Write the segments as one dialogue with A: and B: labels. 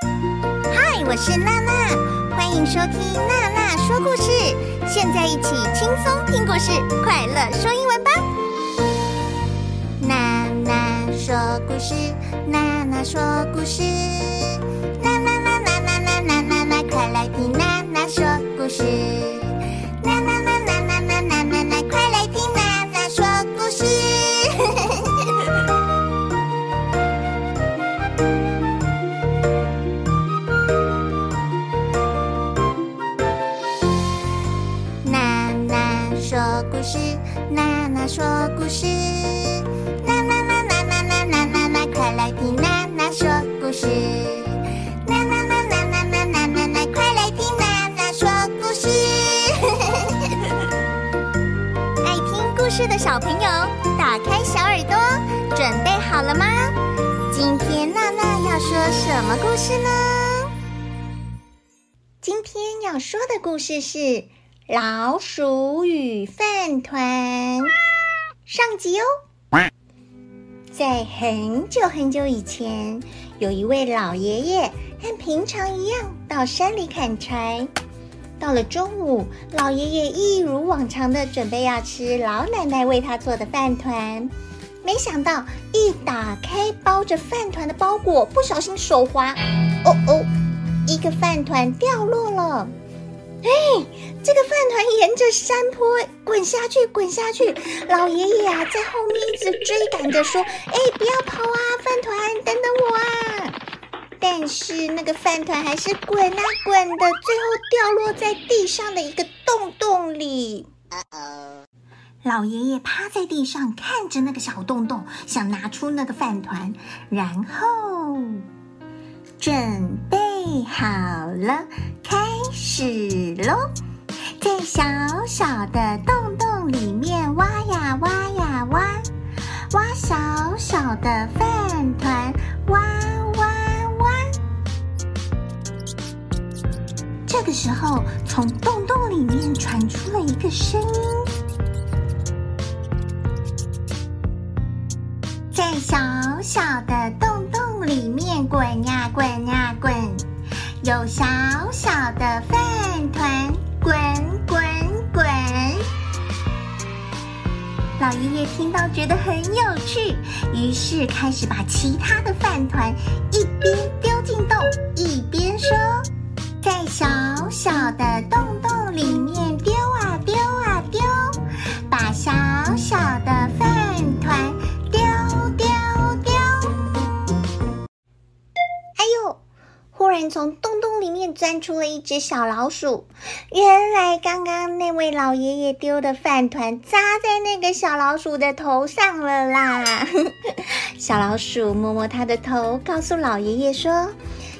A: 嗨我是娜娜，欢迎收听娜娜说故事。现在一起轻松听故事，快乐说英文吧。娜娜说故事，娜娜说故事，娜娜娜娜娜娜娜娜娜，快来听娜娜说故事。说故事，娜娜娜娜娜娜娜娜娜，快来听娜娜说故事。娜娜娜娜娜娜娜娜娜，快来听娜娜说故事。爱听故事的小朋友，打开小耳朵，准备好了吗？今天娜娜要说什么故事呢？今天要说的故事是《老鼠与饭团》。上集哦，在很久很久以前，有一位老爷爷，和平常一样到山里砍柴。到了中午，老爷爷一如往常的准备要吃老奶奶为他做的饭团，没想到一打开包着饭团的包裹，不小心手滑，哦哦，一个饭团掉落了。哎，这个饭团沿着山坡滚下去，滚下去。老爷爷啊，在后面一直追赶着说：“哎，不要跑啊，饭团，等等我啊！”但是那个饭团还是滚啊滚的，最后掉落在地上的一个洞洞里。老爷爷趴在地上看着那个小洞洞，想拿出那个饭团，然后准备好了。开始喽，在小小的洞洞里面挖呀挖呀挖，挖小小的饭团，挖挖挖。这个时候，从洞洞里面传出了一个声音，在小小的洞洞里面滚呀滚呀滚。有小小的饭团滚滚滚，老爷爷听到觉得很有趣，于是开始把其他的饭团一边丢进洞，一边说：“在小小的洞钻出了一只小老鼠，原来刚刚那位老爷爷丢的饭团扎在那个小老鼠的头上了啦！小老鼠摸摸它的头，告诉老爷爷说：“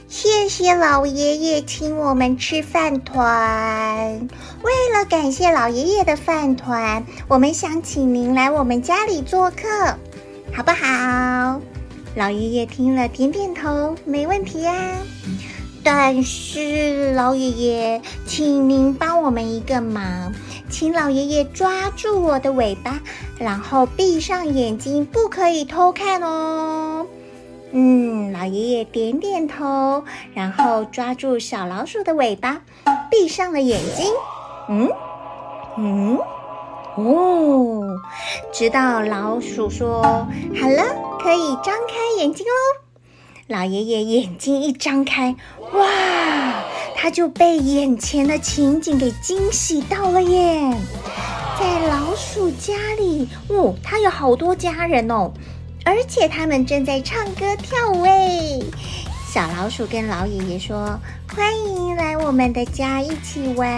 A: 谢谢老爷爷请我们吃饭团。为了感谢老爷爷的饭团，我们想请您来我们家里做客，好不好？”老爷爷听了，点点头，没问题呀。但是，老爷爷，请您帮我们一个忙，请老爷爷抓住我的尾巴，然后闭上眼睛，不可以偷看哦。嗯，老爷爷点点头，然后抓住小老鼠的尾巴，闭上了眼睛。嗯嗯。哦，直到老鼠说好了，可以张开眼睛喽。老爷爷眼睛一张开，哇，他就被眼前的情景给惊喜到了耶！在老鼠家里，哦，他有好多家人哦，而且他们正在唱歌跳舞诶。小老鼠跟老爷爷说：“欢迎来我们的家一起玩。”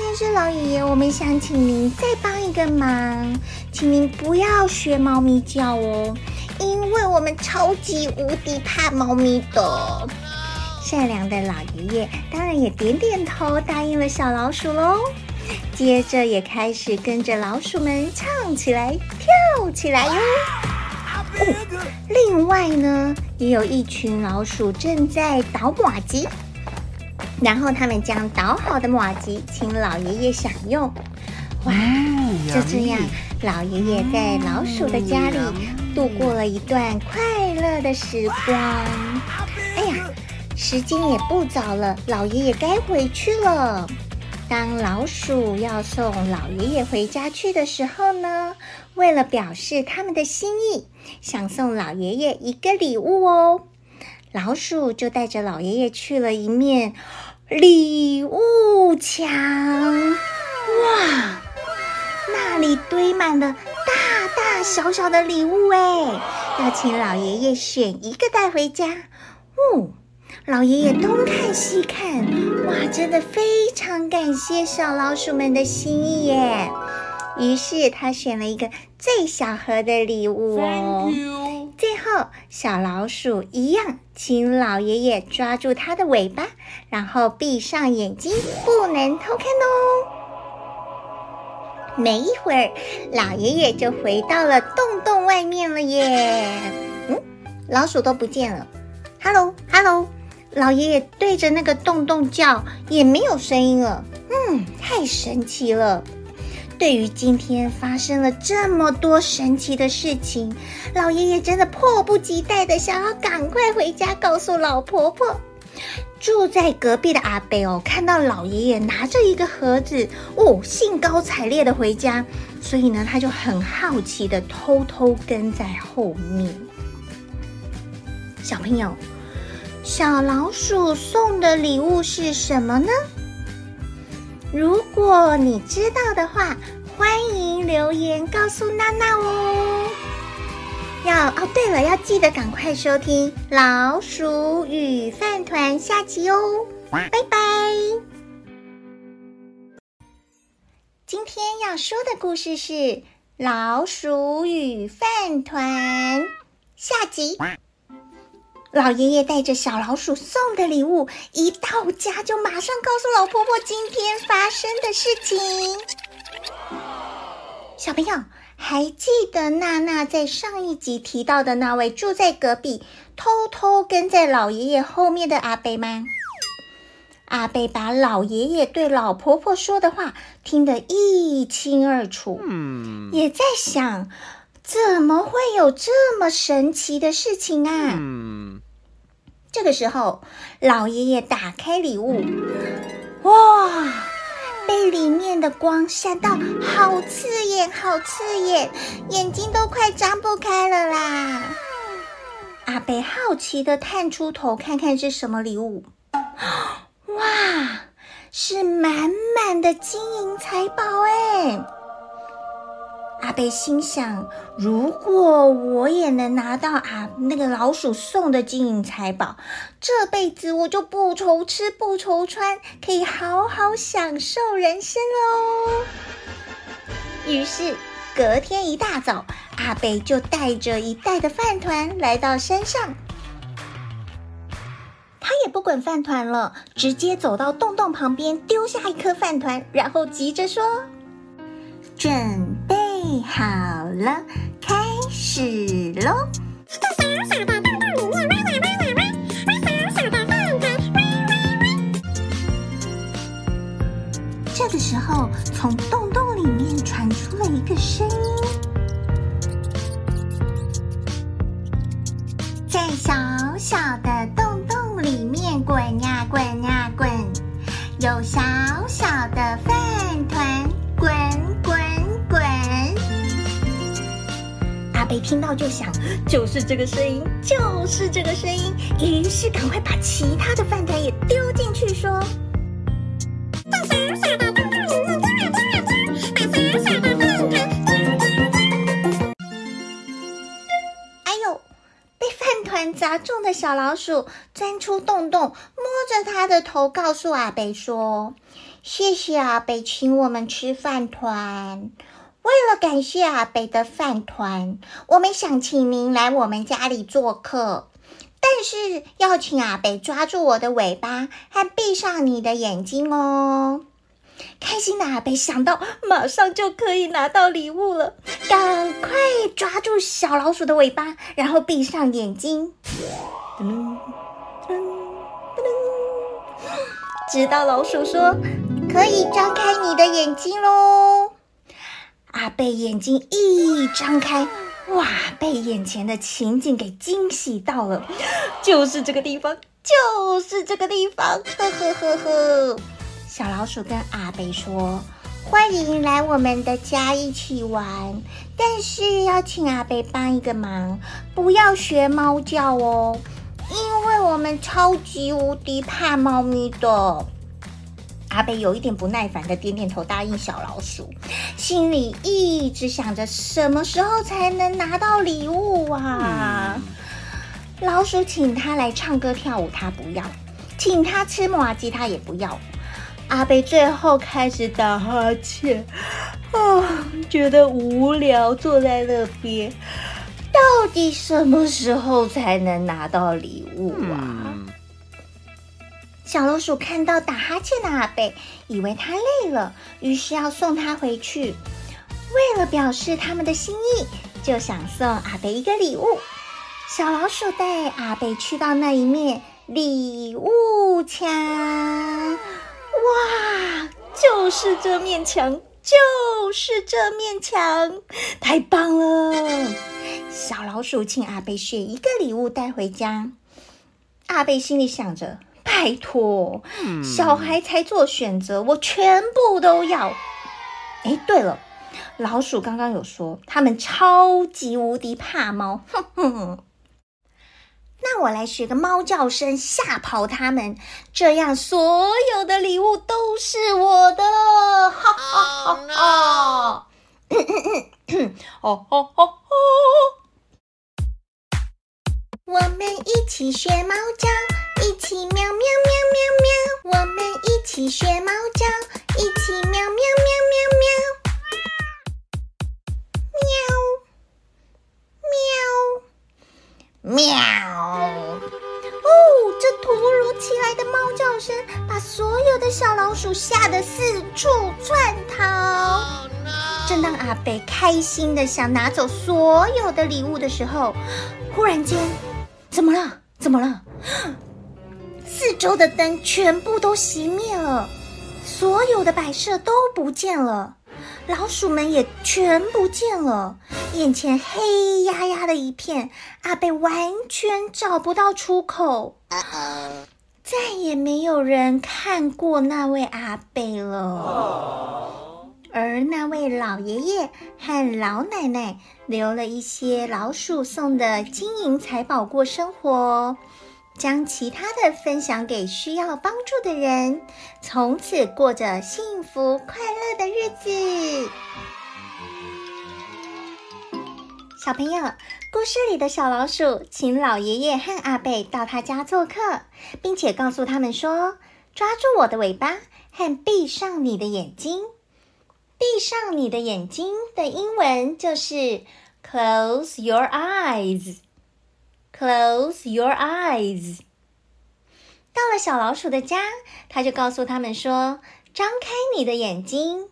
A: 但是老爷爷，我们想请您再帮一个忙，请您不要学猫咪叫哦，因为我们超级无敌怕猫咪的。善良的老爷爷当然也点点头，答应了小老鼠喽。接着也开始跟着老鼠们唱起来、跳起来哟。哦，另外呢，也有一群老鼠正在捣马吉，然后他们将捣好的马吉请老爷爷享用。哇，就这样，老爷爷在老鼠的家里度过了一段快乐的时光。哎呀，时间也不早了，老爷爷该回去了。当老鼠要送老爷爷回家去的时候呢，为了表示他们的心意，想送老爷爷一个礼物哦，老鼠就带着老爷爷去了一面礼物墙。哇，那里堆满了大大小小的礼物哎，要请老爷爷选一个带回家。哦。老爷爷东看西看，哇，真的非常感谢小老鼠们的心意耶！于是他选了一个最小盒的礼物哦。最后，小老鼠一样，请老爷爷抓住它的尾巴，然后闭上眼睛，不能偷看哦。没一会儿，老爷爷就回到了洞洞外面了耶。嗯，老鼠都不见了。Hello，Hello。老爷爷对着那个洞洞叫，也没有声音了。嗯，太神奇了！对于今天发生了这么多神奇的事情，老爷爷真的迫不及待的想要赶快回家告诉老婆婆。住在隔壁的阿伯哦，看到老爷爷拿着一个盒子，哦，兴高采烈的回家，所以呢，他就很好奇的偷偷跟在后面。小朋友。小老鼠送的礼物是什么呢？如果你知道的话，欢迎留言告诉娜娜哦。要哦，对了，要记得赶快收听《老鼠与饭团》下集哦。拜拜。今天要说的故事是《老鼠与饭团》下集。老爷爷带着小老鼠送的礼物，一到家就马上告诉老婆婆今天发生的事情。小朋友还记得娜娜在上一集提到的那位住在隔壁、偷偷跟在老爷爷后面的阿贝吗？阿贝把老爷爷对老婆婆说的话听得一清二楚，嗯，也在想。怎么会有这么神奇的事情啊？嗯，这个时候，老爷爷打开礼物，哇，被里面的光闪到，好刺眼，好刺眼，眼睛都快张不开了啦！阿贝好奇地探出头，看看是什么礼物。哇，是满满的金银财宝哎！阿贝心想：如果我也能拿到啊那个老鼠送的金银财宝，这辈子我就不愁吃不愁穿，可以好好享受人生喽。于是隔天一大早，阿贝就带着一袋的饭团来到山上。他也不管饭团了，直接走到洞洞旁边，丢下一颗饭团，然后急着说：“准备。”好了，开始喽！小小的洞洞里面挖呀挖呀挖，挖小小的饭团，挖挖挖。这个时候，从洞洞里面传出了一个声音，在小小的洞洞里面滚呀滚呀滚，有小小的飞一听到就想，就是这个声音，就是这个声音。于是赶快把其他的饭团也丢进去，说：“在小小的洞洞里面挖呀挖呀挖，把小小的饭团。”哎呦，被饭团砸中的小老鼠钻出洞洞，摸着它的头，告诉阿北说：“谢谢阿北请我们吃饭团。”为了感谢阿北的饭团，我们想请您来我们家里做客，但是要请阿北抓住我的尾巴和闭上你的眼睛哦。开心的阿北想到马上就可以拿到礼物了，赶快抓住小老鼠的尾巴，然后闭上眼睛。噔噔噔噔，直到老鼠说：“可以张开你的眼睛喽。”阿贝眼睛一张开，哇，被眼前的情景给惊喜到了，就是这个地方，就是这个地方，呵呵呵呵。小老鼠跟阿贝说：“欢迎来我们的家一起玩，但是要请阿贝帮一个忙，不要学猫叫哦，因为我们超级无敌怕猫咪的。”阿北有一点不耐烦的点点头，答应小老鼠，心里一直想着什么时候才能拿到礼物啊？嗯、老鼠请他来唱歌跳舞，他不要；请他吃麻鸡，他也不要。阿北最后开始打哈欠，啊，觉得无聊，坐在那边。到底什么时候才能拿到礼物啊？嗯、小老鼠看到打哈欠的阿贝，以为他累了，于是要送他回去。为了表示他们的心意，就想送阿贝一个礼物。小老鼠带阿贝去到那一面礼物墙。哇，就是这面墙，就是这面墙，太棒了！小老鼠请阿贝选一个礼物带回家。阿贝心里想着：拜托，小孩才做选择，我全部都要。哎，对了，老鼠刚刚有说他们超级无敌怕猫，哼哼。那我来学个猫叫声吓跑他们，这样所有的礼物都是我的！哈哈哈哈！哦哦哦哦！我们一起学猫叫，一起喵喵喵喵喵！我们一起学猫叫，一起喵喵喵喵喵！喵喵喵哦！这突如其来的猫叫声把所有的小老鼠吓得四处窜逃。正当阿北开心的想拿走所有的礼物的时候，忽然间，怎么了？怎么了？四周的灯全部都熄灭了，所有的摆设都不见了。老鼠们也全不见了，眼前黑压压的一片，阿北完全找不到出口，再也没有人看过那位阿北了。而那位老爷爷和老奶奶留了一些老鼠送的金银财宝过生活。将其他的分享给需要帮助的人，从此过着幸福快乐的日子。小朋友，故事里的小老鼠请老爷爷和阿贝到他家做客，并且告诉他们说：“抓住我的尾巴和闭上你的眼睛。”闭上你的眼睛的英文就是 “Close your eyes”。Close your eyes。到了小老鼠的家，他就告诉他们说：“张开你的眼睛。”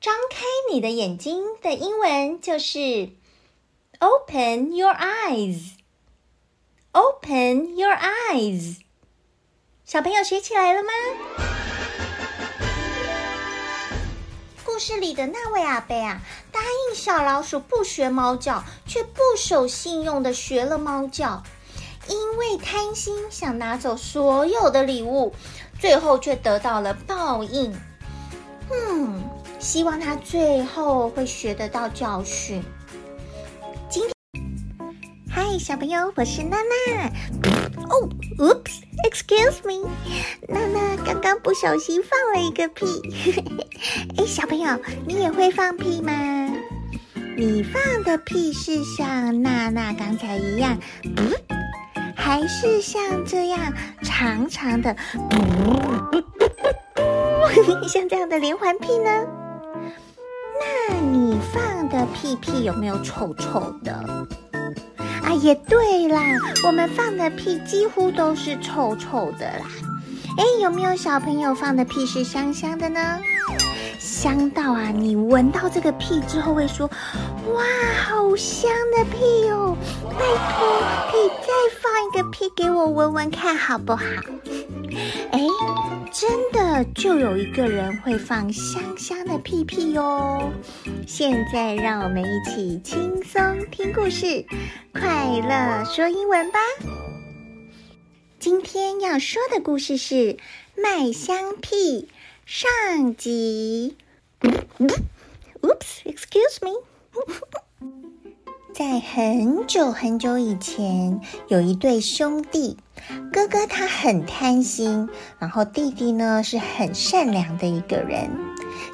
A: 张开你的眼睛的英文就是 “Open your eyes”。Open your eyes。小朋友学起来了吗？故事里的那位阿贝啊，答应小老鼠不学猫叫，却不守信用的学了猫叫，因为贪心想拿走所有的礼物，最后却得到了报应。嗯，希望他最后会学得到教训。嗨，小朋友，我是娜娜。哦，Oops，Excuse me，娜娜刚刚不小心放了一个屁。哎，小朋友，你也会放屁吗？你放的屁是像娜娜刚才一样，还是像这样长长的，嗯，像这样的连环屁呢？那你放的屁屁有没有臭臭的？也对啦，我们放的屁几乎都是臭臭的啦。哎，有没有小朋友放的屁是香香的呢？香到啊，你闻到这个屁之后会说：“哇，好香的屁哦！拜托，可以再放一个屁给我闻闻看好不好？”真的就有一个人会放香香的屁屁哦。现在让我们一起轻松听故事，快乐说英文吧。今天要说的故事是《麦香屁》上集。Oops，excuse me。在很久很久以前，有一对兄弟，哥哥他很贪心，然后弟弟呢是很善良的一个人。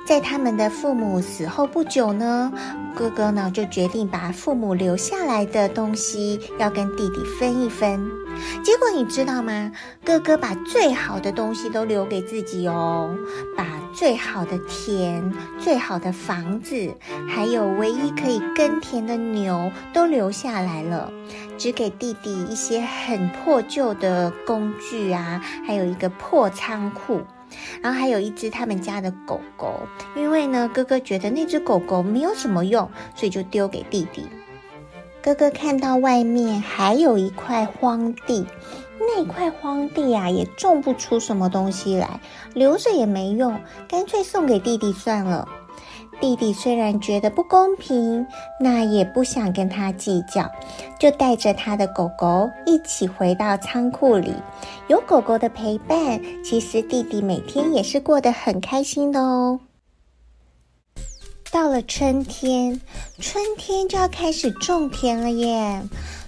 A: 在他们的父母死后不久呢，哥哥呢就决定把父母留下来的东西要跟弟弟分一分。结果你知道吗？哥哥把最好的东西都留给自己哦，把最好的田、最好的房子，还有唯一可以耕田的牛都留下来了，只给弟弟一些很破旧的工具啊，还有一个破仓库。然后还有一只他们家的狗狗，因为呢，哥哥觉得那只狗狗没有什么用，所以就丢给弟弟。哥哥看到外面还有一块荒地，那块荒地啊也种不出什么东西来，留着也没用，干脆送给弟弟算了。弟弟虽然觉得不公平，那也不想跟他计较，就带着他的狗狗一起回到仓库里。有狗狗的陪伴，其实弟弟每天也是过得很开心的哦。到了春天，春天就要开始种田了耶！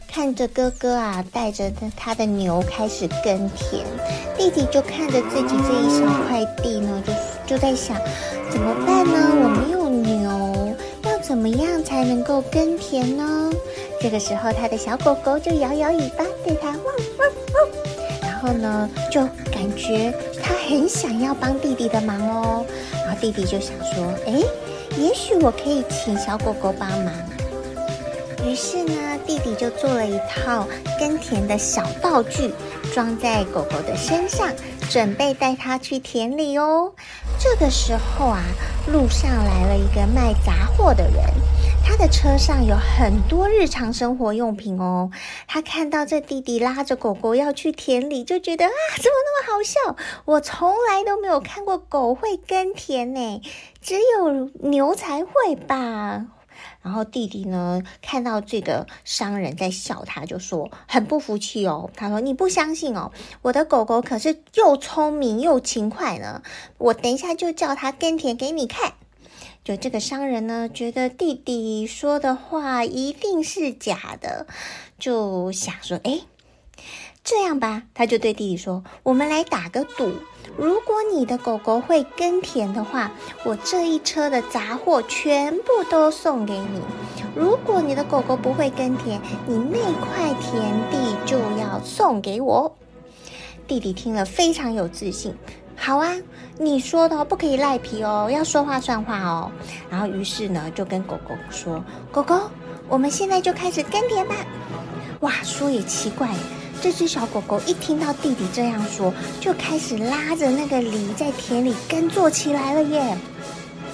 A: 看着哥哥啊，带着他的牛开始耕田，弟弟就看着自己这一小块地呢，就就在想，怎么办呢？我没有牛，要。怎么样才能够耕田呢？这个时候，他的小狗狗就摇摇尾巴，对他汪汪汪。然后呢，就感觉他很想要帮弟弟的忙哦。然后弟弟就想说：“诶，也许我可以请小狗狗帮忙。”于是呢，弟弟就做了一套耕田的小道具，装在狗狗的身上，准备带他去田里哦。这个时候啊，路上来了一个卖杂货的人，他的车上有很多日常生活用品哦。他看到这弟弟拉着狗狗要去田里，就觉得啊，怎么那么好笑？我从来都没有看过狗会耕田呢，只有牛才会吧。然后弟弟呢，看到这个商人在笑他，就说很不服气哦。他说：“你不相信哦，我的狗狗可是又聪明又勤快呢。我等一下就叫它耕田给你看。”就这个商人呢，觉得弟弟说的话一定是假的，就想说：“哎，这样吧。”他就对弟弟说：“我们来打个赌。”如果你的狗狗会耕田的话，我这一车的杂货全部都送给你；如果你的狗狗不会耕田，你那块田地就要送给我。弟弟听了非常有自信，好啊，你说的不可以赖皮哦，要说话算话哦。然后于是呢，就跟狗狗说：“狗狗，我们现在就开始耕田吧。”哇，说也奇怪。这只小狗狗一听到弟弟这样说，就开始拉着那个犁在田里耕作起来了耶！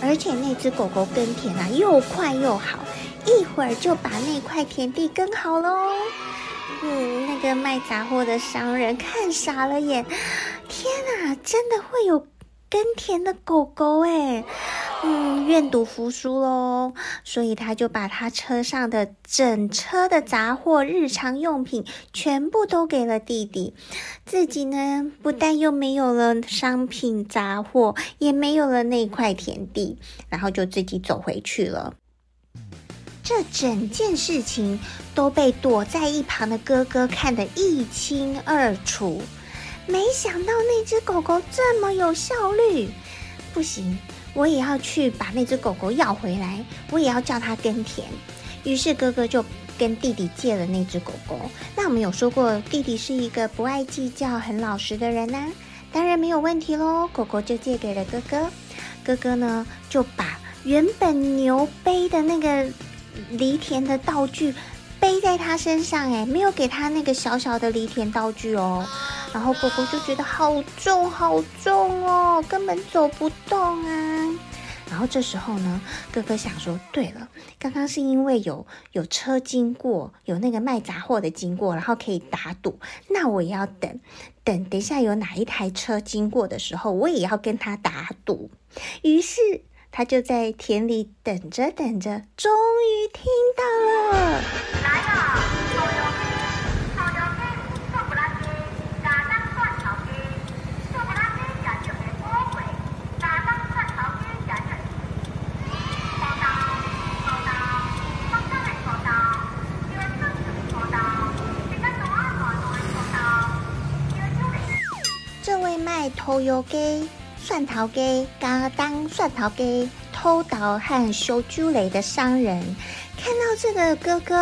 A: 而且那只狗狗耕田啊，又快又好，一会儿就把那块田地耕好喽。嗯，那个卖杂货的商人看傻了眼，天哪，真的会有耕田的狗狗哎！嗯，愿赌服输喽，所以他就把他车上的整车的杂货、日常用品全部都给了弟弟，自己呢，不但又没有了商品杂货，也没有了那块田地，然后就自己走回去了。这整件事情都被躲在一旁的哥哥看得一清二楚，没想到那只狗狗这么有效率，不行。我也要去把那只狗狗要回来，我也要叫它耕田。于是哥哥就跟弟弟借了那只狗狗。那我们有说过，弟弟是一个不爱计较、很老实的人呐，当然没有问题喽。狗狗就借给了哥哥，哥哥呢就把原本牛背的那个犁田的道具背在他身上，哎，没有给他那个小小的犁田道具哦。然后狗狗就觉得好重好重哦，根本走不动啊。然后这时候呢，哥哥想说，对了，刚刚是因为有有车经过，有那个卖杂货的经过，然后可以打赌，那我也要等等等一下有哪一台车经过的时候，我也要跟他打赌。于是他就在田里等着等着，终于听到了。来了。卖头油鸡、蒜头鸡、嘎当蒜头鸡、偷桃和修猪雷的商人，看到这个哥哥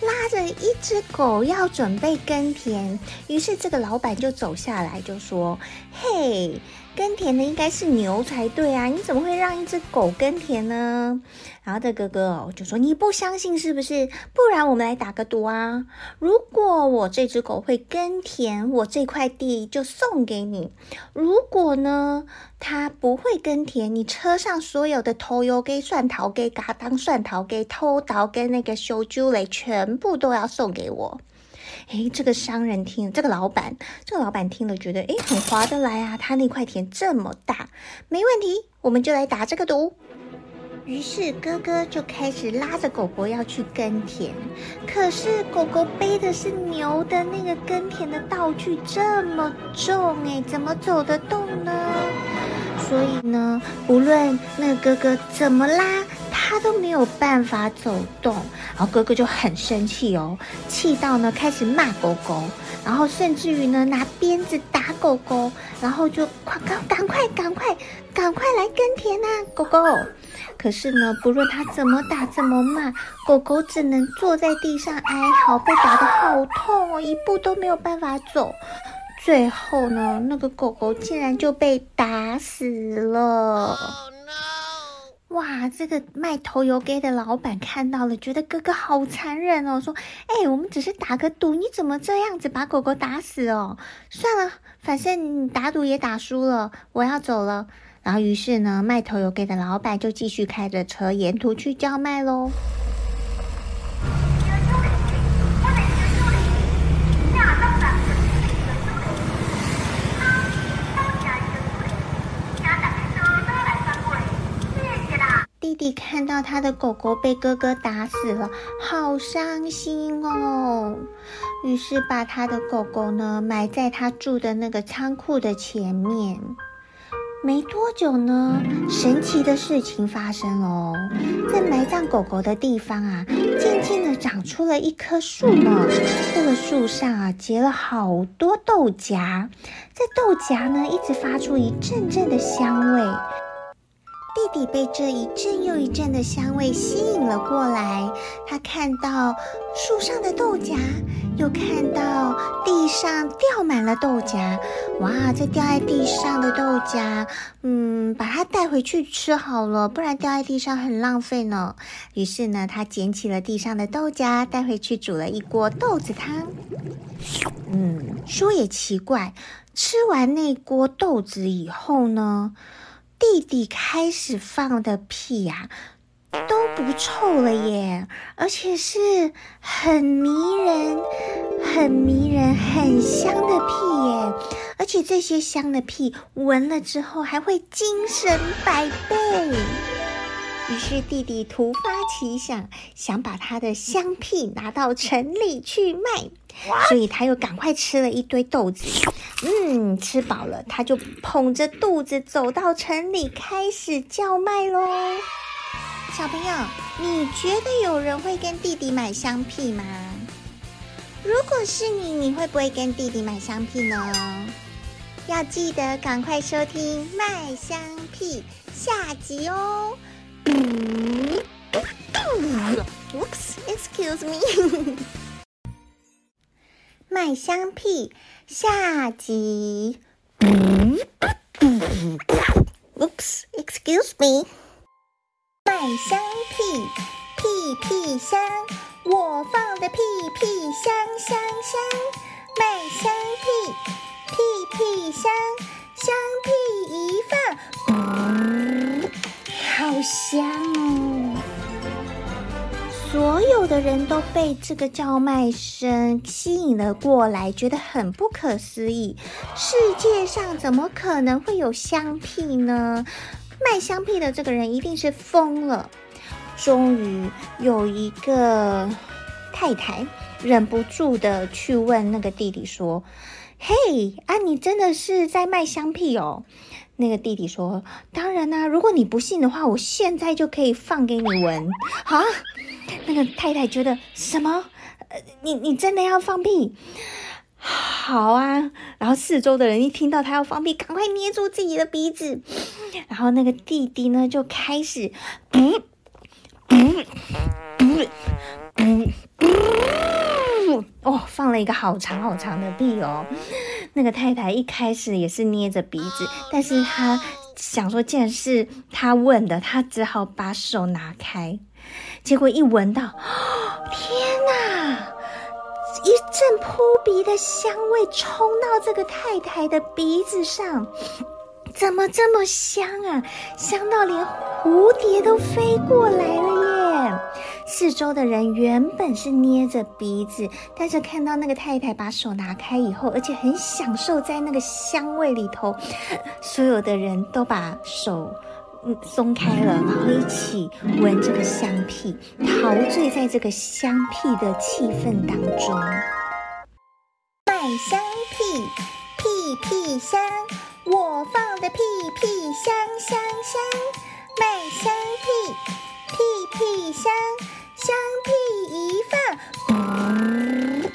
A: 拉着一只狗要准备耕田，于是这个老板就走下来就说：“嘿。”耕田的应该是牛才对啊，你怎么会让一只狗耕田呢？然后这哥哥哦就说：“你不相信是不是？不然我们来打个赌啊！如果我这只狗会耕田，我这块地就送给你；如果呢，它不会耕田，你车上所有的头油给蒜头给嘎当蒜头给偷刀跟那个修猪雷全部都要送给我。”哎，这个商人听，这个老板，这个老板听了觉得，哎，很划得来啊。他那块田这么大，没问题，我们就来打这个赌。于是哥哥就开始拉着狗狗要去耕田，可是狗狗背的是牛的那个耕田的道具，这么重，诶，怎么走得动呢？所以呢，无论那个哥哥怎么拉。他都没有办法走动，然后哥哥就很生气哦，气到呢开始骂狗狗，然后甚至于呢拿鞭子打狗狗，然后就快赶赶快赶快赶快来耕田呐，狗狗！可是呢，不论它怎么打怎么骂，狗狗只能坐在地上哀嚎，被打得好痛哦，一步都没有办法走。最后呢，那个狗狗竟然就被打死了。哇，这个卖头油给的老板看到了，觉得哥哥好残忍哦，说：“哎，我们只是打个赌，你怎么这样子把狗狗打死哦？算了，反正你打赌也打输了，我要走了。”然后于是呢，卖头油给的老板就继续开着车沿途去叫卖喽。弟弟看到他的狗狗被哥哥打死了，好伤心哦。于是把他的狗狗呢埋在他住的那个仓库的前面。没多久呢，神奇的事情发生哦，在埋葬狗狗的地方啊，渐渐的长出了一棵树呢。这个树上啊结了好多豆荚，在豆荚呢一直发出一阵阵的香味。弟弟被这一阵又一阵的香味吸引了过来，他看到树上的豆荚，又看到地上掉满了豆荚。哇，这掉在地上的豆荚，嗯，把它带回去吃好了，不然掉在地上很浪费呢。于是呢，他捡起了地上的豆荚，带回去煮了一锅豆子汤。嗯，说也奇怪，吃完那锅豆子以后呢，弟弟开始放的屁呀、都不臭了耶，而且是很迷人、很迷人、很香的屁耶，而且这些香的屁闻了之后还会精神百倍。于是弟弟突发奇想，想把他的香屁拿到城里去卖。所以他又赶快吃了一堆豆子，嗯，吃饱了，他就捧着肚子走到城里，开始叫卖喽。小朋友，你觉得有人会跟弟弟买香屁吗？如果是你，你会不会跟弟弟买香屁呢？要记得赶快收听《卖香屁》下集哦。嗯，Oops，excuse me。卖香屁下集。Oops, excuse me。麦香屁，屁屁香，我放的屁屁香香香。麦香屁，屁屁香，香屁一放，嗯，好香哦！所有的人都被这个叫卖声吸引了过来，觉得很不可思议。世界上怎么可能会有香屁呢？卖香屁的这个人一定是疯了。终于有一个太太忍不住的去问那个弟弟说：“嘿，啊，你真的是在卖香屁哦？”那个弟弟说：“当然啦，如果你不信的话，我现在就可以放给你闻。”啊！那个太太觉得什么？呃，你你真的要放屁？好啊！然后四周的人一听到他要放屁，赶快捏住自己的鼻子。然后那个弟弟呢，就开始，不不不不不，哦，放了一个好长好长的屁哦。那个太太一开始也是捏着鼻子，但是他想说，既然是他问的，他只好把手拿开。结果一闻到，天哪！一阵扑鼻的香味冲到这个太太的鼻子上，怎么这么香啊？香到连蝴蝶都飞过来了耶！四周的人原本是捏着鼻子，但是看到那个太太把手拿开以后，而且很享受在那个香味里头，所有的人都把手。松开了，然后一起闻这个香屁，陶醉在这个香屁的气氛当中。卖香屁，屁屁香，我放的屁屁香香香。卖香屁，屁屁香，香屁一放，嗯，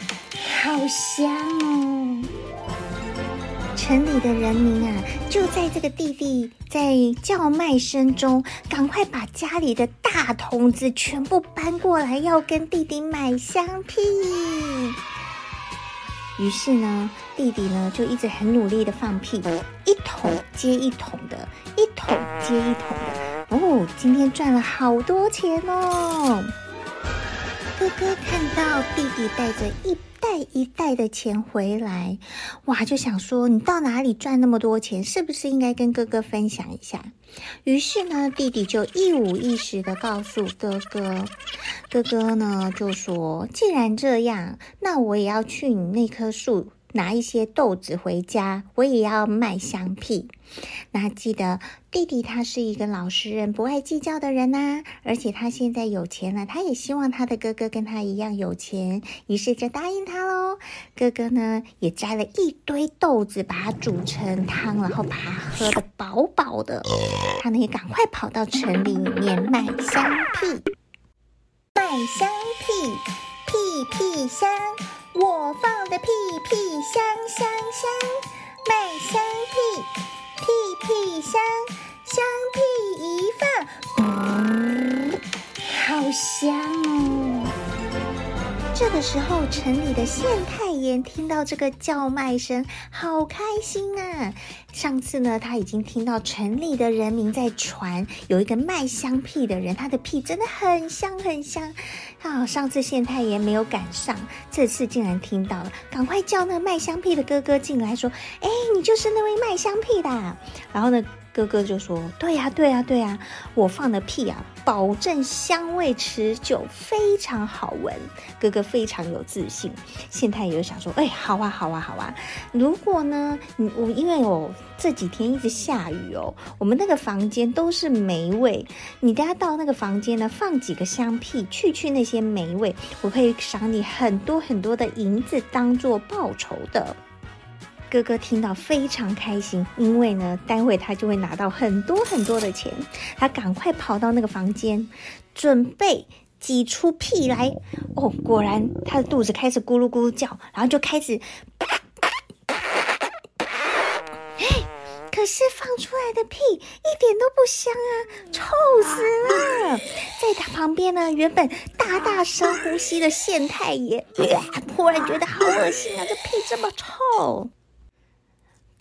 A: 好香哦。城里的人民啊，就在这个弟弟在叫卖声中，赶快把家里的大桶子全部搬过来，要跟弟弟买香屁。于是呢，弟弟呢就一直很努力的放屁，一桶接一桶的，一桶接一桶的。哦，今天赚了好多钱哦！哥哥看到弟弟带着一。袋一袋的钱回来，哇，就想说你到哪里赚那么多钱？是不是应该跟哥哥分享一下？于是呢，弟弟就一五一十的告诉哥哥，哥哥呢就说：“既然这样，那我也要去你那棵树。”拿一些豆子回家，我也要卖香屁。那记得弟弟他是一个老实人，不爱计较的人呐、而且他现在有钱了，他也希望他的哥哥跟他一样有钱，于是就答应他喽。哥哥呢也摘了一堆豆子，把它煮成汤，然后把它喝得饱饱的。他呢也赶快跑到城里面卖香屁，卖香屁，屁屁香。我放的屁屁香香香，卖香屁，屁屁香，香屁一放，好香哦！这个时候，城里的县太爷听到这个叫卖声，好开心啊！上次呢，他已经听到城里的人民在传，有一个卖香屁的人，他的屁真的很香很香啊！上次县太爷没有赶上，这次竟然听到了，赶快叫那卖香屁的哥哥进来，说：“哎，你就是那位卖香屁的。”然后呢，哥哥就说：“对呀，对呀，对呀，我放的屁啊，保证香味持久，非常好闻。”哥哥非常有自信。县太爷就想说：“哎，好啊，好啊，好啊！如果呢，你我因为我这几天一直下雨哦，我们那个房间都是霉味。你等下到那个房间呢，放几个香屁，去去那些霉味，我可以赏你很多很多的银子当做报酬的。”哥哥听到非常开心，因为呢，待会他就会拿到很多很多的钱。他赶快跑到那个房间，准备挤出屁来。哦，果然他的肚子开始咕噜咕噜叫，然后就开始。可是放出来的屁一点都不香啊，臭死了！在他旁边呢，原本大大深呼吸的县太爷，突然觉得好恶心啊，这屁这么臭。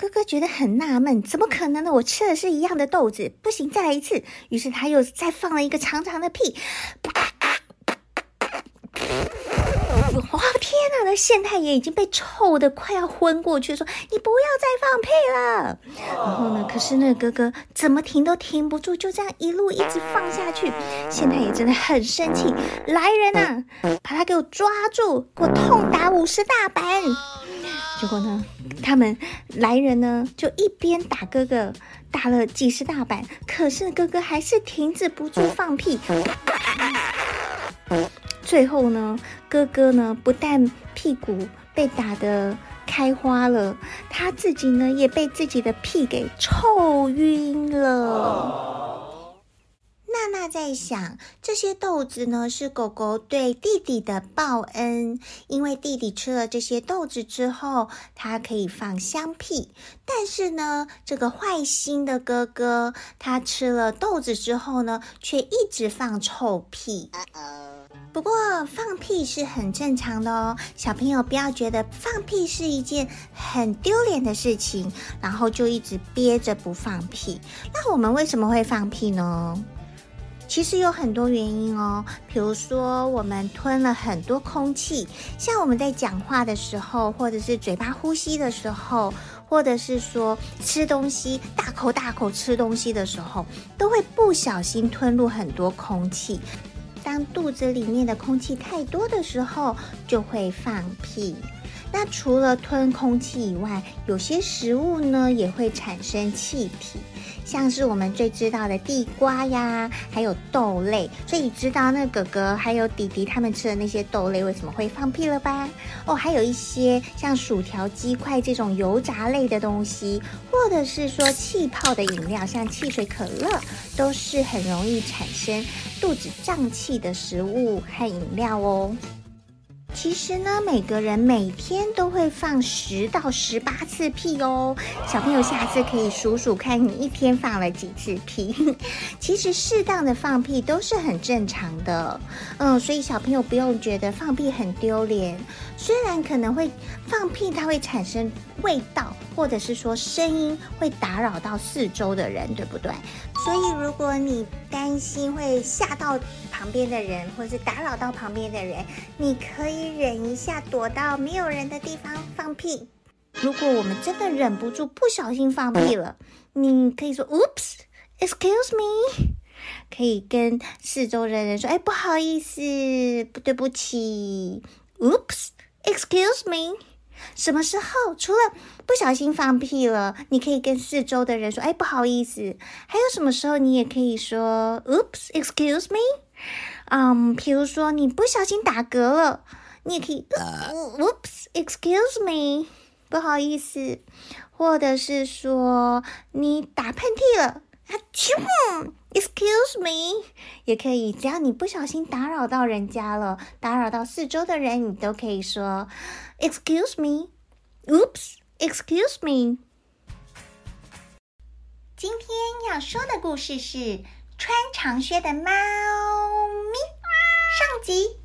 A: 哥哥觉得很纳闷，怎么可能呢？我吃的是一样的豆子，不行，再来一次。于是他又再放了一个长长的屁。哇天哪！那县太爷已经被臭得快要昏过去，说：“你不要再放屁了。”然后呢，可是那个哥哥怎么停都停不住，就这样一路一直放下去。县太爷真的很生气，来人呐，把他给我抓住，给我痛打五十大板。结果呢，他们来人呢就一边打哥哥，打了几十大板，可是哥哥还是停止不住放屁。最后呢，哥哥呢不但屁股被打得开花了，他自己呢也被自己的屁给臭晕了。娜娜在想，这些豆子呢是狗狗对弟弟的报恩，因为弟弟吃了这些豆子之后，他可以放香屁。但是呢，这个坏心的哥哥，他吃了豆子之后呢，却一直放臭屁。不过放屁是很正常的哦，小朋友不要觉得放屁是一件很丢脸的事情，然后就一直憋着不放屁。那我们为什么会放屁呢？其实有很多原因哦，比如说我们吞了很多空气，像我们在讲话的时候，或者是嘴巴呼吸的时候，或者是说吃东西大口大口吃东西的时候，都会不小心吞入很多空气。当肚子里面的空气太多的时候，就会放屁。那除了吞空气以外，有些食物呢也会产生气体，像是我们最知道的地瓜呀，还有豆类。所以知道那哥哥还有弟弟他们吃的那些豆类为什么会放屁了吧？哦，还有一些像薯条、鸡块这种油炸类的东西，或者是说气泡的饮料，像汽水、可乐，都是很容易产生肚子胀气的食物和饮料哦。其实呢，每个人每天都会放十到十八次屁哦。小朋友下次可以数数看，你一天放了几次屁。其实适当的放屁都是很正常的，嗯，所以小朋友不用觉得放屁很丢脸。虽然可能会放屁，它会产生味道，或者是说声音会打扰到四周的人，对不对？所以如果你担心会吓到旁边的人，或是打扰到旁边的人，你可以忍一下，躲到没有人的地方放屁。如果我们真的忍不住，不小心放屁了，你可以说 “Oops, excuse me”，可以跟四周的人说：“哎，不好意思，不对不起，Oops, excuse me。”什么时候除了不小心放屁了，你可以跟四周的人说：“哎，不好意思。”还有什么时候你也可以说 “Oops, excuse me”？嗯，比如说你不小心打嗝了，你也可以 “Oops, excuse me”，不好意思。或者是说你打喷嚏了，啊啾，excuse me，也可以。只要你不小心打扰到人家了，打扰到四周的人，你都可以说。Excuse me, oops, excuse me。今天要说的故事是穿长靴的猫咪上集。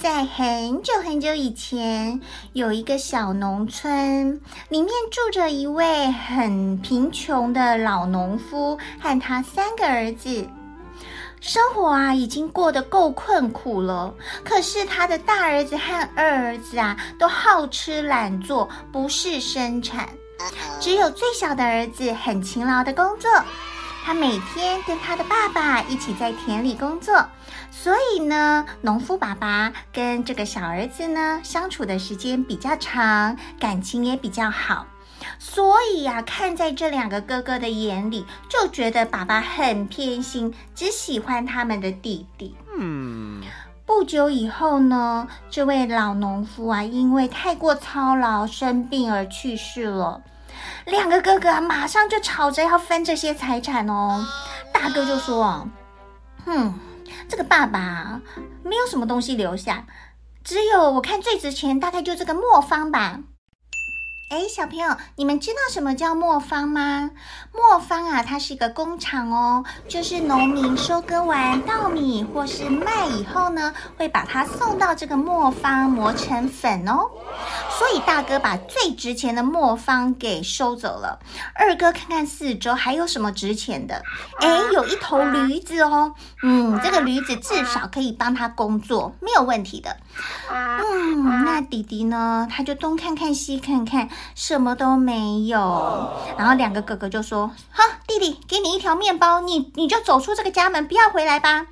A: 在很久很久以前，有一个小农村，里面住着一位很贫穷的老农夫和他三个儿子。生活啊，已经过得够困苦了。可是他的大儿子和二儿子啊，都好吃懒做，不事生产。只有最小的儿子很勤劳的工作，他每天跟他的爸爸一起在田里工作。所以呢，农夫爸爸跟这个小儿子呢，相处的时间比较长，感情也比较好。所以呀，看在这两个哥哥的眼里，就觉得爸爸很偏心，只喜欢他们的弟弟。嗯，不久以后呢，这位老农夫啊，因为太过操劳生病而去世了。两个哥哥啊，马上就吵着要分这些财产哦。大哥就说：“哼，这个爸爸没有什么东西留下，只有我看最值钱，大概就这个磨方吧。”哎，小朋友，你们知道什么叫磨坊吗？磨坊啊，它是一个工厂哦，就是农民收割完稻米或是麦以后呢，会把它送到这个磨坊磨成粉哦。所以大哥把最值钱的磨坊给收走了。二哥看看四周还有什么值钱的，哎，有一头驴子哦，嗯，这个驴子至少可以帮他工作，没有问题的。嗯，那弟弟呢？他就东看看西看看，什么都没有。然后两个哥哥就说：“好，弟弟，给你一条面包，你你就走出这个家门，不要回来吧。”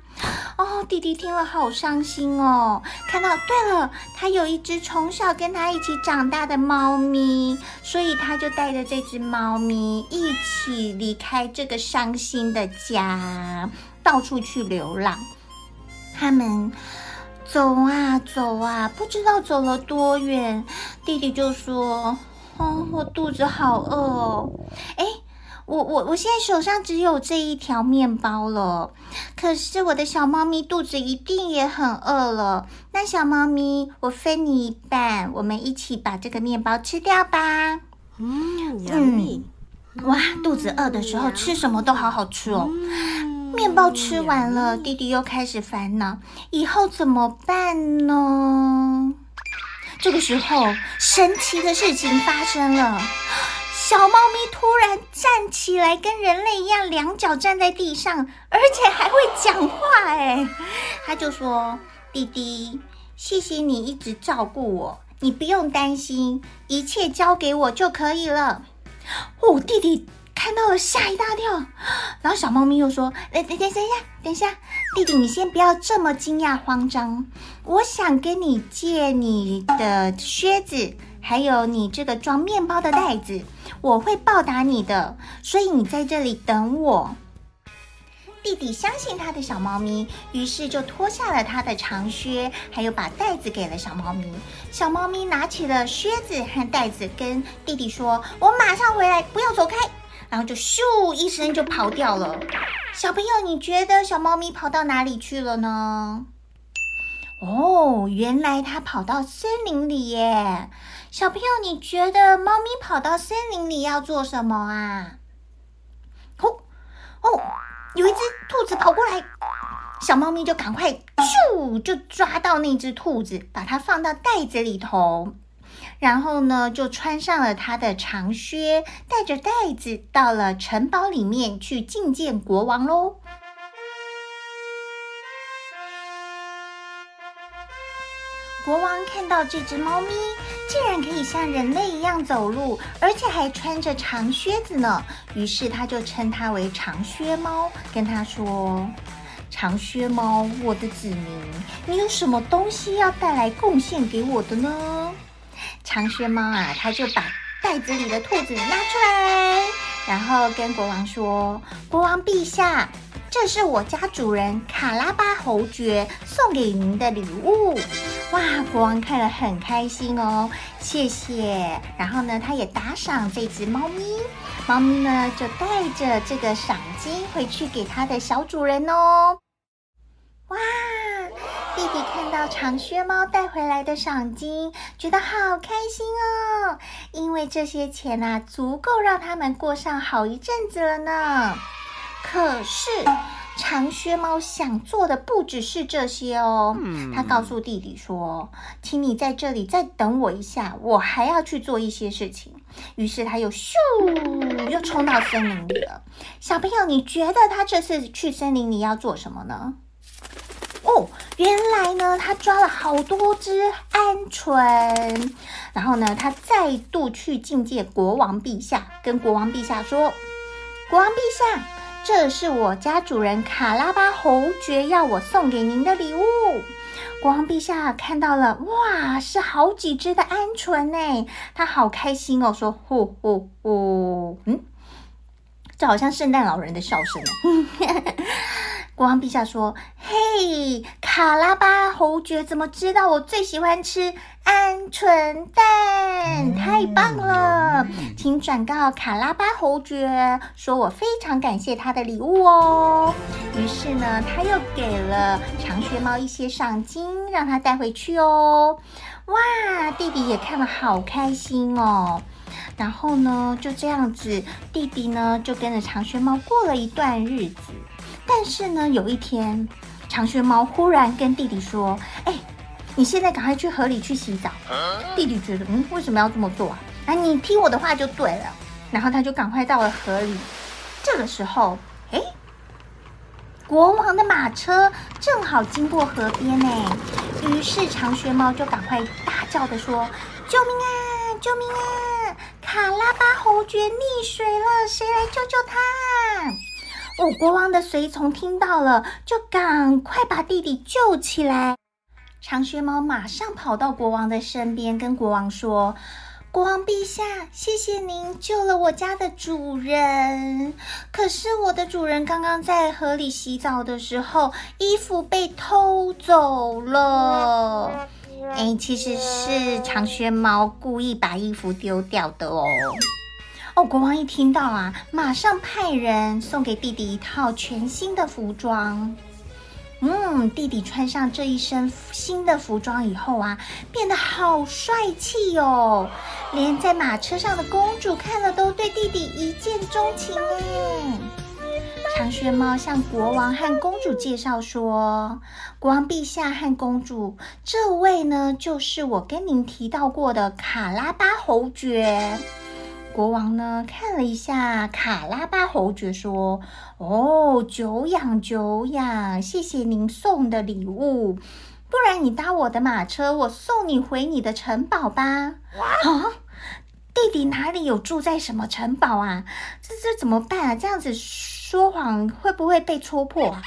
A: 哦，弟弟听了好伤心哦。看到，对了，他有一只从小跟他一起长大的猫咪，所以他就带着这只猫咪一起离开这个伤心的家，到处去流浪。他们走啊走啊，不知道走了多远，弟弟就说：“哦，我肚子好饿哦。”哎。我我我现在手上只有这一条面包了，可是我的小猫咪肚子一定也很饿了。那小猫咪，我分你一半，我们一起把这个面包吃掉吧。嗯，嗯，哇，肚子饿的时候吃什么都好好吃哦。面包吃完了，弟弟又开始烦恼，以后怎么办呢？这个时候，神奇的事情发生了。小猫咪突然站起来，跟人类一样，两脚站在地上，而且还会讲话。哎，他就说：“弟弟，谢谢你一直照顾我，你不用担心，一切交给我就可以了。”哦，弟弟看到了，吓一大跳。然后小猫咪又说：“等等等一下，等一下，弟弟，你先不要这么惊讶慌张，我想跟你借你的靴子。”还有你这个装面包的袋子，我会报答你的，所以你在这里等我。弟弟相信他的小猫咪，于是就脱下了他的长靴，还有把袋子给了小猫咪。小猫咪拿起了靴子和袋子，跟弟弟说：“我马上回来，不要走开。”然后就咻一声就跑掉了。小朋友，你觉得小猫咪跑到哪里去了呢？哦，原来它跑到森林里耶。小朋友，你觉得猫咪跑到森林里要做什么啊？哦哦，有一只兔子跑过来，小猫咪就赶快咻就抓到那只兔子，把它放到袋子里头，然后呢就穿上了它的长靴，带着袋子到了城堡里面去觐见国王喽。国王看到这只猫咪竟然可以像人类一样走路，而且还穿着长靴子呢，于是他就称它为长靴猫，跟他说：“长靴猫，我的子民，你有什么东西要带来贡献给我的呢？”长靴猫啊，他就把袋子里的兔子拿出来，然后跟国王说：“国王陛下。”这是我家主人卡拉巴侯爵送给您的礼物，哇！国王看了很开心哦，谢谢。然后呢，他也打赏这只猫咪，猫咪呢就带着这个赏金回去给他的小主人哦。哇！弟弟看到长靴猫带回来的赏金，觉得好开心哦，因为这些钱啊，足够让他们过上好一阵子了呢。可是，长靴猫想做的不只是这些哦。他告诉弟弟说：“请你在这里再等我一下，我还要去做一些事情。”于是他又咻，又冲到森林里了。小朋友，你觉得他这次去森林里要做什么呢？哦，原来呢，他抓了好多只鹌鹑，然后呢，他再度去觐见国王陛下，跟国王陛下说：“国王陛下。”这是我家主人卡拉巴侯爵要我送给您的礼物。国王陛下看到了，哇，是好几只的鹌鹑呢，他好开心哦，说：“呼呼呼，嗯，这好像圣诞老人的笑声哦。”国王陛下说：“嘿，卡拉巴侯爵怎么知道我最喜欢吃鹌鹑蛋？太棒了！请转告卡拉巴侯爵，说我非常感谢他的礼物哦。”于是呢，他又给了长靴猫一些赏金，让他带回去哦。哇，弟弟也看了好开心哦。然后呢，就这样子，弟弟呢就跟着长靴猫过了一段日子。但是呢，有一天，长靴猫忽然跟弟弟说：“哎，你现在赶快去河里去洗澡。”弟弟觉得，嗯，为什么要这么做啊？啊，你听我的话就对了。然后他就赶快到了河里。这个时候，哎，国王的马车正好经过河边呢。于是长靴猫就赶快大叫的说：“救命啊！救命啊！卡拉巴侯爵溺水了，谁来救救他？”哦，国王的随从听到了，就赶快把弟弟救起来。长靴猫马上跑到国王的身边，跟国王说：“国王陛下，谢谢您救了我家的主人。可是我的主人刚刚在河里洗澡的时候，衣服被偷走了。哎，其实是长靴猫故意把衣服丢掉的哦。”国王一听到啊，马上派人送给弟弟一套全新的服装。嗯，弟弟穿上这一身新的服装以后啊，变得好帅气哟！连在马车上的公主看了都对弟弟一见钟情哎。长靴猫向国王和公主介绍说：“国王陛下和公主，这位呢，就是我跟您提到过的卡拉巴侯爵。”国王呢，看了一下卡拉巴侯爵，说：“哦，久仰久仰，谢谢您送的礼物。不然你搭我的马车，我送你回你的城堡吧。”啊，弟弟哪里有住在什么城堡啊？这这怎么办啊？这样子说谎会不会被戳破啊？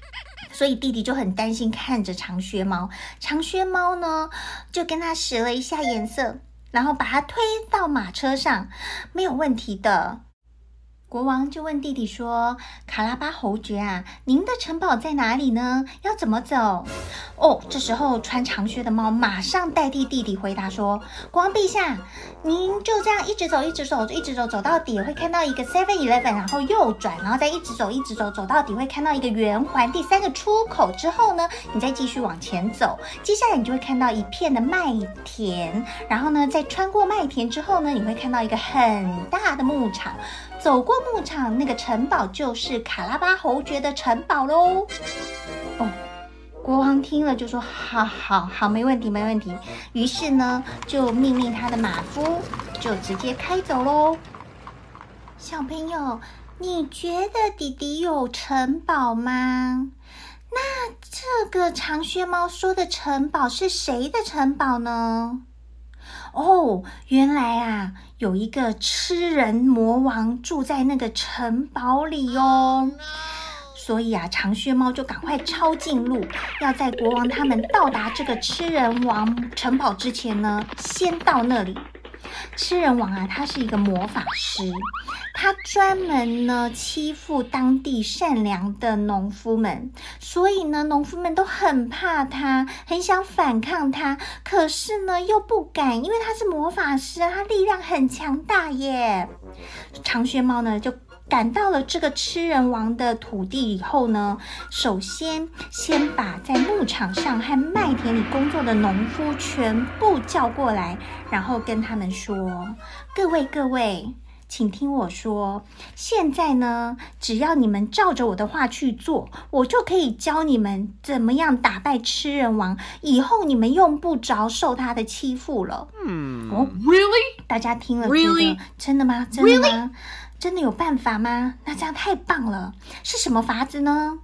A: 所以弟弟就很担心，看着长靴猫。长靴猫呢，就跟他使了一下眼色。然后把他推到马车上，没有问题的。国王就问弟弟说：“卡拉巴侯爵啊，您的城堡在哪里呢？要怎么走？”哦，这时候穿长靴的猫马上代替弟弟回答说：“国王陛下，您就这样一直走，一直走，一直走，走到底会看到一个 Seven Eleven，然后右转，然后再一直走，一直走，走到底会看到一个圆环，第三个出口之后呢，你再继续往前走，接下来你就会看到一片的麦田，然后呢，再穿过麦田之后呢，你会看到一个很大的牧场。”走过牧场，那个城堡就是卡拉巴侯爵的城堡喽。哦，国王听了就说：“好好好，没问题，没问题。”于是呢，就命令他的马夫就直接开走喽。小朋友，你觉得弟弟有城堡吗？那这个长靴猫说的城堡是谁的城堡呢？哦，原来啊，有一个吃人魔王住在那个城堡里哦，所以啊，长靴猫就赶快抄近路，要在国王他们到达这个吃人王城堡之前呢，先到那里。吃人王啊，他是一个魔法师，他专门呢欺负当地善良的农夫们，所以呢，农夫们都很怕他，很想反抗他，可是呢又不敢，因为他是魔法师啊，他力量很强大耶。长靴猫呢就赶到了这个吃人王的土地以后呢，首先先把在牧场上和麦田里工作的农夫全部叫过来，然后跟他们说：“各位各位，请听我说，现在呢，只要你们照着我的话去做，我就可以教你们怎么样打败吃人王，以后你们用不着受他的欺负了。”嗯，哦，Really？大家听了觉得?真的吗？真的吗？Really? 真的有办法吗？那这样太棒了！是什么法子呢？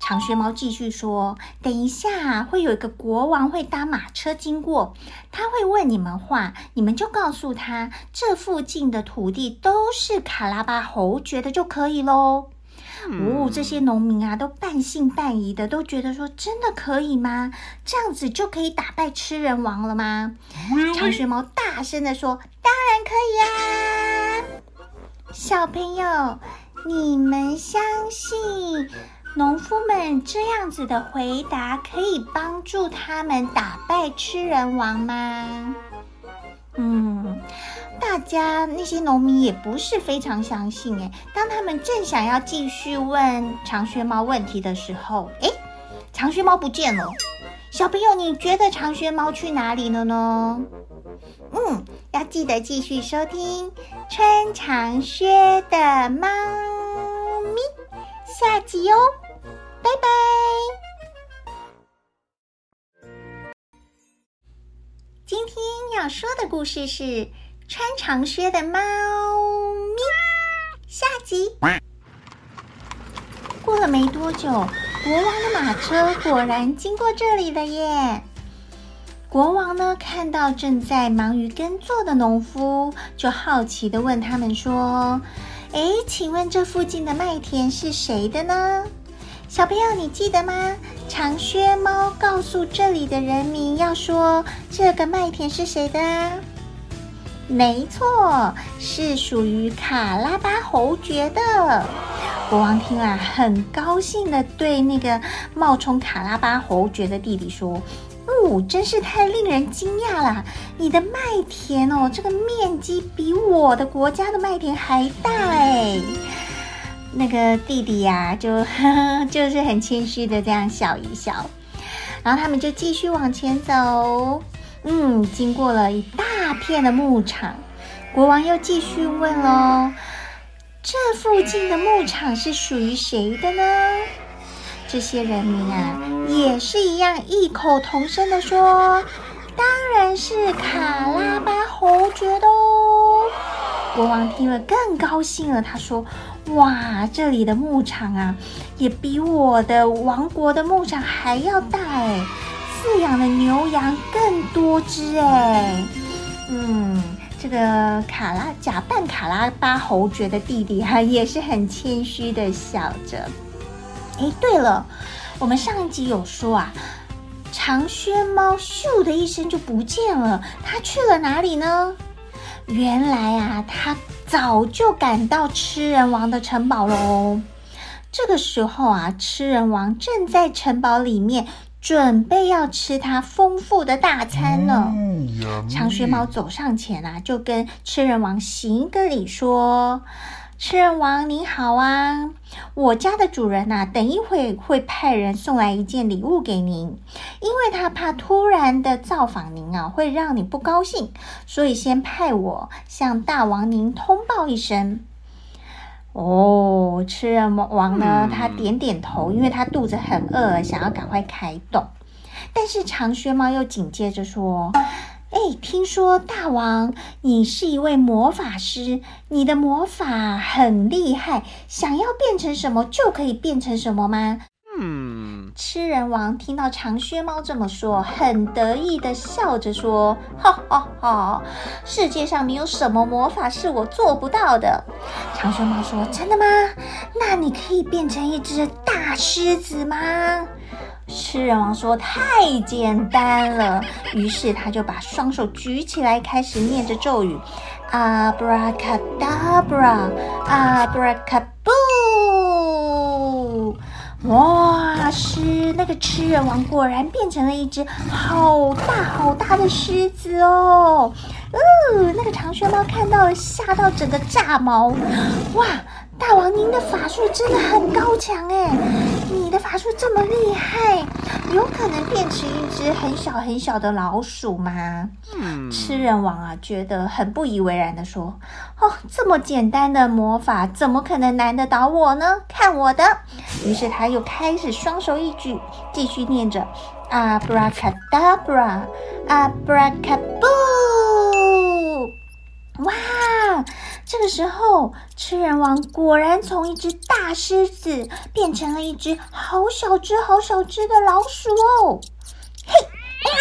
A: 长靴猫继续说：“等一下，会有一个国王会搭马车经过，他会问你们话，你们就告诉他，这附近的土地都是卡拉巴侯爵的就可以喽。”哦，这些农民啊，都半信半疑的，都觉得说：“真的可以吗？这样子就可以打败吃人王了吗？”长靴猫大声的说：“当然可以啊！”小朋友，你们相信农夫们这样子的回答可以帮助他们打败吃人王吗？嗯，大家那些农民也不是非常相信诶。当他们正想要继续问长靴猫问题的时候，诶，长靴猫不见了。小朋友，你觉得长靴猫去哪里了呢？嗯，要记得继续收听穿长靴的猫咪下集哦，拜拜。今天要说的故事是穿长靴的猫咪。下集。过了没多久，国王的马车果然经过这里了耶。国王呢，看到正在忙于耕作的农夫，就好奇地问他们说：“哎，请问这附近的麦田是谁的呢？”小朋友，你记得吗？长靴猫告诉这里的人民，要说这个麦田是谁的啊？没错，是属于卡拉巴侯爵的。国王听了，很高兴的对那个冒充卡拉巴侯爵的弟弟说：“真是太令人惊讶了！你的麦田哦，这个面积比我的国家的麦田还大哎。”那个弟弟呀、就呵呵 就是很谦虚的这样笑一笑，然后他们就继续往前走。嗯，经过了一大片的牧场，国王又继续问喽：“这附近的牧场是属于谁的呢？”这些人民啊，也是一样异口同声的说：“当然是卡拉巴侯爵的哦。”国王听了更高兴了，他说。哇，这里的牧场啊，也比我的王国的牧场还要大哎，饲养的牛羊更多只哎。嗯，这个卡拉假扮卡拉巴侯爵的弟弟哈、也是很谦虚的笑着。哎，对了，我们上一集有说啊，长靴猫咻的一声就不见了，它去了哪里呢？原来啊，它。早就赶到吃人王的城堡喽。这个时候啊，吃人王正在城堡里面准备要吃他丰富的大餐呢。长靴猫走上前啊，就跟吃人王行一个礼，说。吃人王您好啊，我家的主人呐、啊，等一会会派人送来一件礼物给您，因为他怕突然的造访您啊，会让你不高兴，所以先派我向大王您通报一声。哦，吃人王呢，他点点头，因为他肚子很饿，想要赶快开动，但是长靴猫又紧接着说。哎，听说大王你是一位魔法师，你的魔法很厉害，想要变成什么就可以变成什么吗？嗯，吃人王听到长靴猫这么说，很得意的笑着说：“ 哈哈哈，世界上没有什么魔法是我做不到的。”长靴猫说：“真的吗？那你可以变成一只大狮子吗？”吃人王说：“太简单了。”于是他就把双手举起来，开始念着咒语：“Abracadabra, Abracaboo！” 哇，是那个吃人王果然变成了一只好大好大的狮子哦！哦，那个长靴猫看到了，吓到整个炸毛！哇！大王，您的法术真的很高强哎！你的法术这么厉害，有可能变成一只很小很小的老鼠吗？嗯，吃人王啊，觉得很不以为然的说：“哦，这么简单的魔法，怎么可能难得倒我呢？看我的！” 于是他又开始双手一举，继续念着：“Abracadabra, Abracaboo！” 哇！这个时候，吃人王果然从一只大狮子变成了一只好小只、好小只的老鼠哦！嘿，喵，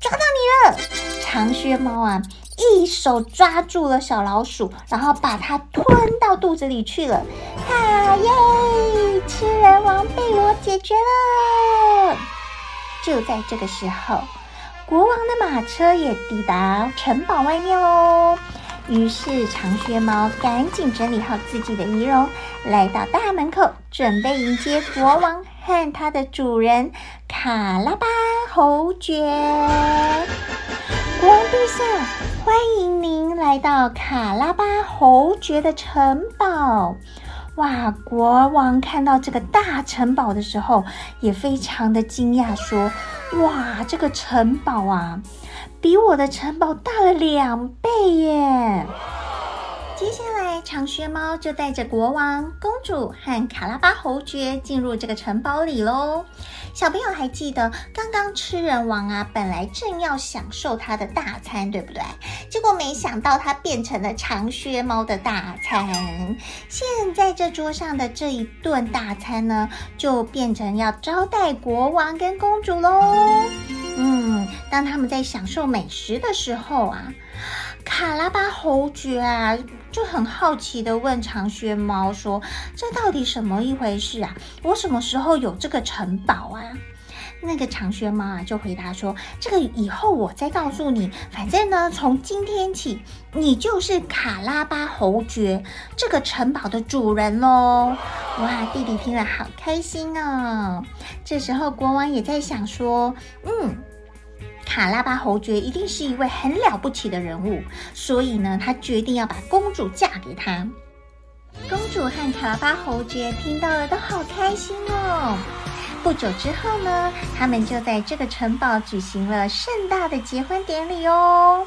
A: 抓到你了！长靴猫啊，一手抓住了小老鼠，然后把它吞到肚子里去了。好耶！吃人王被我解决了。就在这个时候，国王的马车也抵达城堡外面喽。于是长靴猫赶紧整理好自己的仪容，来到大门口，准备迎接国王和他的主人卡拉巴侯爵。国王陛下，欢迎您来到卡拉巴侯爵的城堡。哇！国王看到这个大城堡的时候，也非常的惊讶，说：“哇，这个城堡啊！”比我的城堡大了两倍耶！接下来长靴猫就带着国王、公主和卡拉巴侯爵进入这个城堡里喽。小朋友还记得，刚刚吃人王啊，本来正要享受他的大餐，对不对？结果没想到他变成了长靴猫的大餐。现在这桌上的这一顿大餐呢，就变成要招待国王跟公主喽。嗯，当他们在享受美食的时候啊。卡拉巴侯爵啊，就很好奇地问长靴猫说：“这到底什么一回事啊？我什么时候有这个城堡啊？”那个长靴猫啊，就回答说：“这个以后我再告诉你。反正呢，从今天起，你就是卡拉巴侯爵这个城堡的主人喽。”哇，弟弟听了好开心哦。这时候国王也在想说：“嗯。”卡拉巴侯爵一定是一位很了不起的人物，所以呢，他决定要把公主嫁给他。公主和卡拉巴侯爵听到了都好开心哦。不久之后呢，他们就在这个城堡举行了盛大的结婚典礼哦。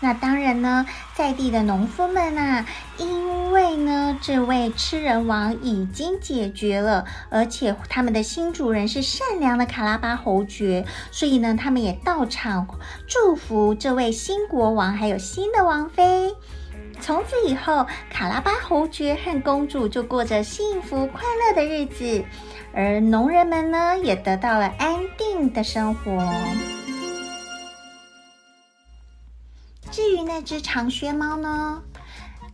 A: 那当然呢，在地的农夫们啊，因为呢，这位吃人王已经解决了，而且他们的新主人是善良的卡拉巴侯爵，所以呢，他们也到场祝福这位新国王还有新的王妃。从此以后，卡拉巴侯爵和公主就过着幸福快乐的日子，而农人们呢，也得到了安定的生活。至于那只长靴猫呢？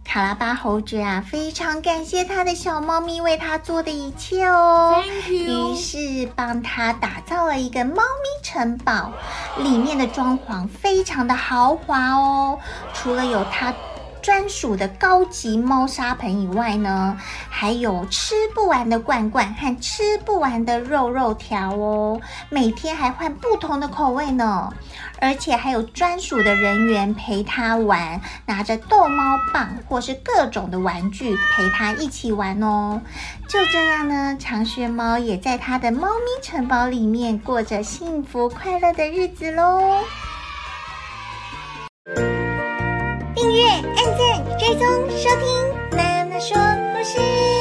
A: 卡拉巴侯爵啊，非常感谢他的小猫咪为他做的一切哦。于是帮他打造了一个猫咪城堡，里面的装潢非常的豪华哦。除了有他。专属的高级猫砂盆以外呢，还有吃不完的罐罐和吃不完的肉肉条哦，每天还换不同的口味呢，而且还有专属的人员陪它玩，拿着逗猫棒或是各种的玩具陪它一起玩哦。就这样呢，长靴猫也在它的猫咪城堡里面过着幸福快乐的日子喽。订阅、按赞、追踪、收听，妈妈说故事。